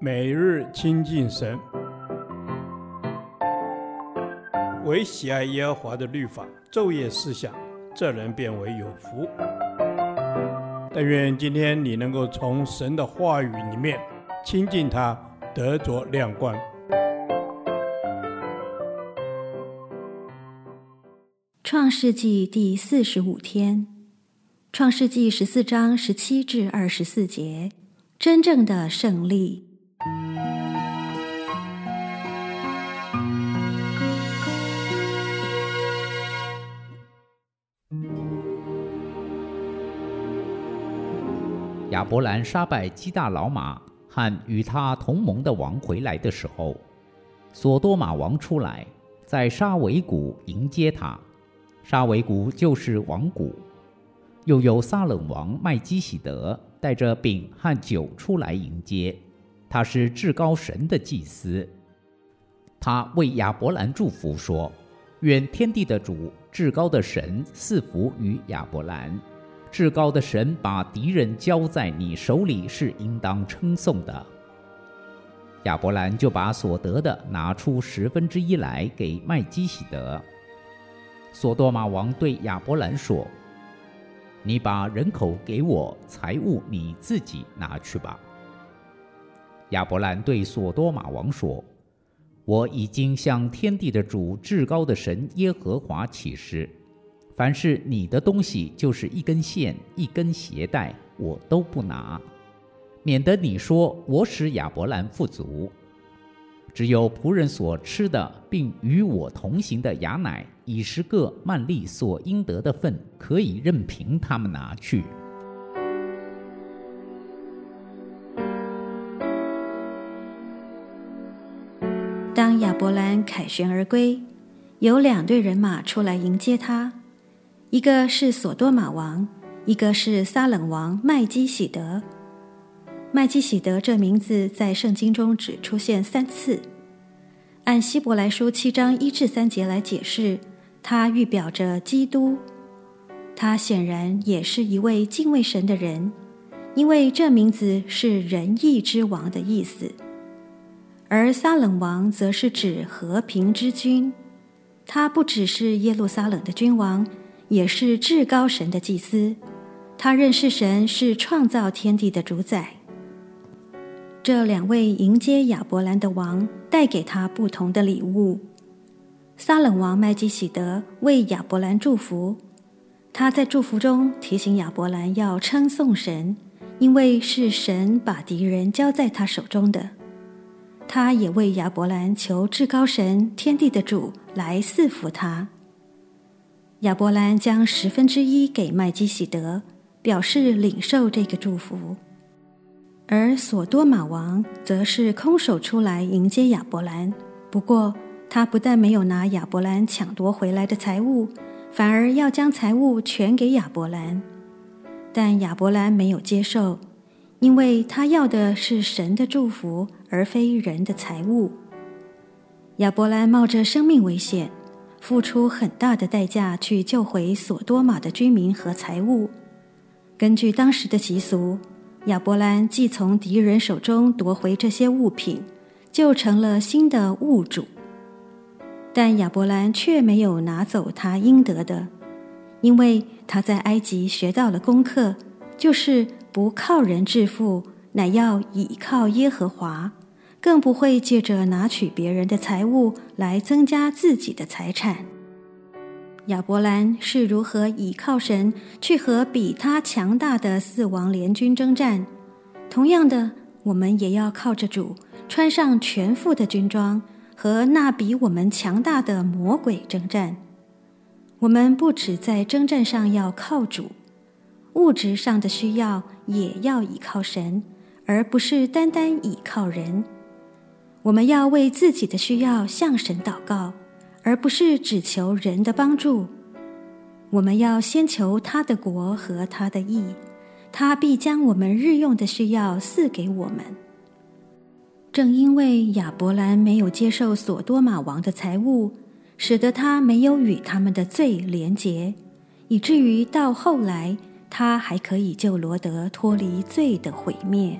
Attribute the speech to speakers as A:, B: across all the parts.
A: 每日亲近神，唯喜爱耶和华的律法，昼夜思想，这人便为有福。但愿今天你能够从神的话语里面亲近他，得着亮光。
B: 创世纪第四十五天，创世纪十四章十七至二十四节，真正的胜利。
C: 亚伯兰杀败基大老玛和与他同盟的王回来的时候，索多玛王出来，在沙维谷迎接他。沙维谷就是王谷。又有撒冷王麦基洗德带着饼和酒出来迎接，他是至高神的祭司。他为亚伯兰祝福说：“愿天地的主、至高的神赐福于亚伯兰。至高的神把敌人交在你手里，是应当称颂的。”亚伯兰就把所得的拿出十分之一来给麦基洗德。索多玛王对亚伯兰说。你把人口给我，财物你自己拿去吧。亚伯兰对索多玛王说：“我已经向天地的主、至高的神耶和华起誓，凡是你的东西，就是一根线、一根鞋带，我都不拿，免得你说我使亚伯兰富足。”只有仆人所吃的，并与我同行的雅乃、以实各曼利所应得的份，可以任凭他们拿去。
B: 当亚伯兰凯旋而归，有两队人马出来迎接他，一个是索多玛王，一个是撒冷王麦基洗德。麦基洗德这名字在圣经中只出现三次。按希伯来书七章一至三节来解释，他预表着基督。他显然也是一位敬畏神的人，因为这名字是仁义之王的意思。而撒冷王则是指和平之君，他不只是耶路撒冷的君王，也是至高神的祭司。他认识神是创造天地的主宰。这两位迎接亚伯兰的王带给他不同的礼物。撒冷王麦基洗德为亚伯兰祝福，他在祝福中提醒亚伯兰要称颂神，因为是神把敌人交在他手中的。他也为亚伯兰求至高神天地的主来赐福他。亚伯兰将十分之一给麦基洗德，表示领受这个祝福。而索多玛王则是空手出来迎接亚伯兰，不过他不但没有拿亚伯兰抢夺回来的财物，反而要将财物全给亚伯兰。但亚伯兰没有接受，因为他要的是神的祝福，而非人的财物。亚伯兰冒着生命危险，付出很大的代价去救回索多玛的居民和财物。根据当时的习俗，亚伯兰既从敌人手中夺回这些物品，就成了新的物主。但亚伯兰却没有拿走他应得的，因为他在埃及学到了功课，就是不靠人致富，乃要倚靠耶和华，更不会借着拿取别人的财物来增加自己的财产。亚伯兰是如何倚靠神去和比他强大的四王联军征战？同样的，我们也要靠着主，穿上全副的军装，和那比我们强大的魔鬼征战。我们不只在征战上要靠主，物质上的需要也要倚靠神，而不是单单倚靠人。我们要为自己的需要向神祷告。而不是只求人的帮助，我们要先求他的国和他的义，他必将我们日用的需要赐给我们。正因为亚伯兰没有接受索多玛王的财物，使得他没有与他们的罪连结，以至于到后来他还可以救罗得脱离罪的毁灭。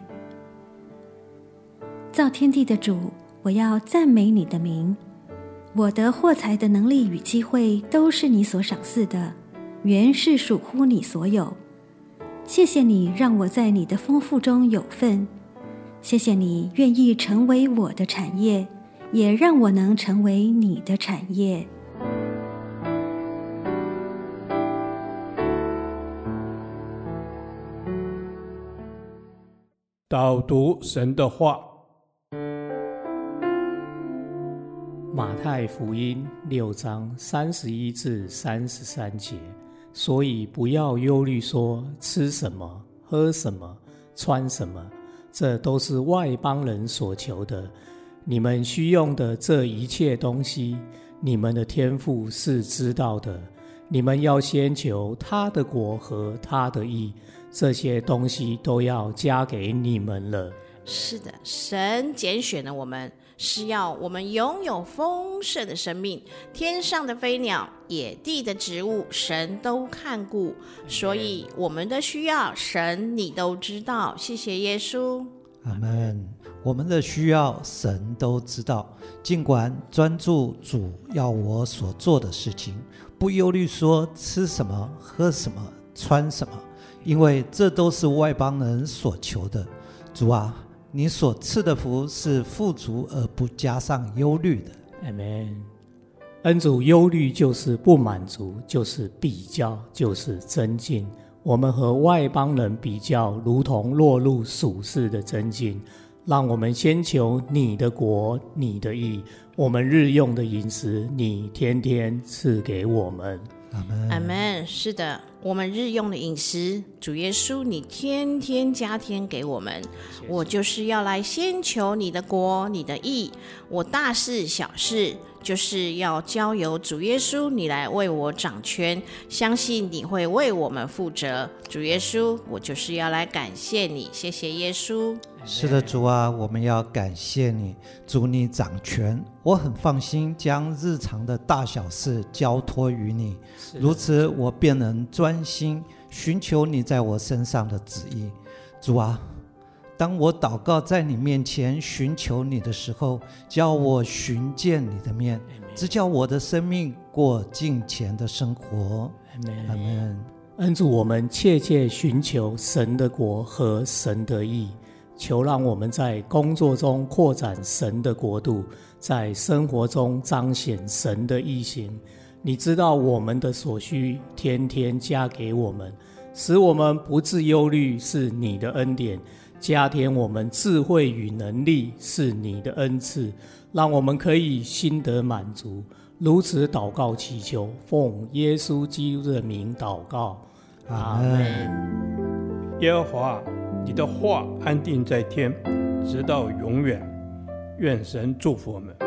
B: 造天地的主，我要赞美你的名。我得获财的能力与机会都是你所赏赐的，原是属乎你所有。谢谢你让我在你的丰富中有份，谢谢你愿意成为我的产业，也让我能成为你的产业。
A: 导读神的话。
D: 马太福音六章三十一至三十三节，所以不要忧虑，说吃什么、喝什么、穿什么，这都是外邦人所求的。你们需用的这一切东西，你们的天父是知道的。你们要先求他的国和他的义，这些东西都要加给你们了。
E: 是的，神拣选了我们。是要我们拥有丰盛的生命，天上的飞鸟、野地的植物，神都看顾，所以我们的需要，神你都知道。谢谢耶稣，
F: 阿门。我们的需要，神都知道。尽管专注主要我所做的事情，不忧虑说吃什么、喝什么、穿什么，因为这都是外邦人所求的。主啊。你所赐的福是富足而不加上忧虑的，
D: 阿门。恩主，忧虑就是不满足，就是比较，就是增进。我们和外邦人比较，如同落入俗世的增进。让我们先求你的国，你的义。我们日用的饮食，你天天赐给我们。
F: 阿门。
E: 阿门。是的。我们日用的饮食，主耶稣，你天天加添给我们。我就是要来先求你的国，你的义。我大事小事，就是要交由主耶稣，你来为我掌权。相信你会为我们负责。主耶稣，我就是要来感谢你。谢谢耶稣。
F: 是的，主啊，我们要感谢你，主你掌权，我很放心将日常的大小事交托于你，如此我便能专心寻求你在我身上的旨意。主啊，当我祷告在你面前寻求你的时候，叫我寻见你的面，只叫我的生命过敬虔的生活。阿门。
D: 恩主，我们切切寻求神的国和神的义。求让我们在工作中扩展神的国度，在生活中彰显神的义行。你知道我们的所需，天天加给我们，使我们不致忧虑，是你的恩典；加添我们智慧与能力，是你的恩赐，让我们可以心得满足。如此祷告祈求，奉耶稣基督的名祷告，阿门。
A: 耶和华。你的话安定在天，直到永远。愿神祝福我们。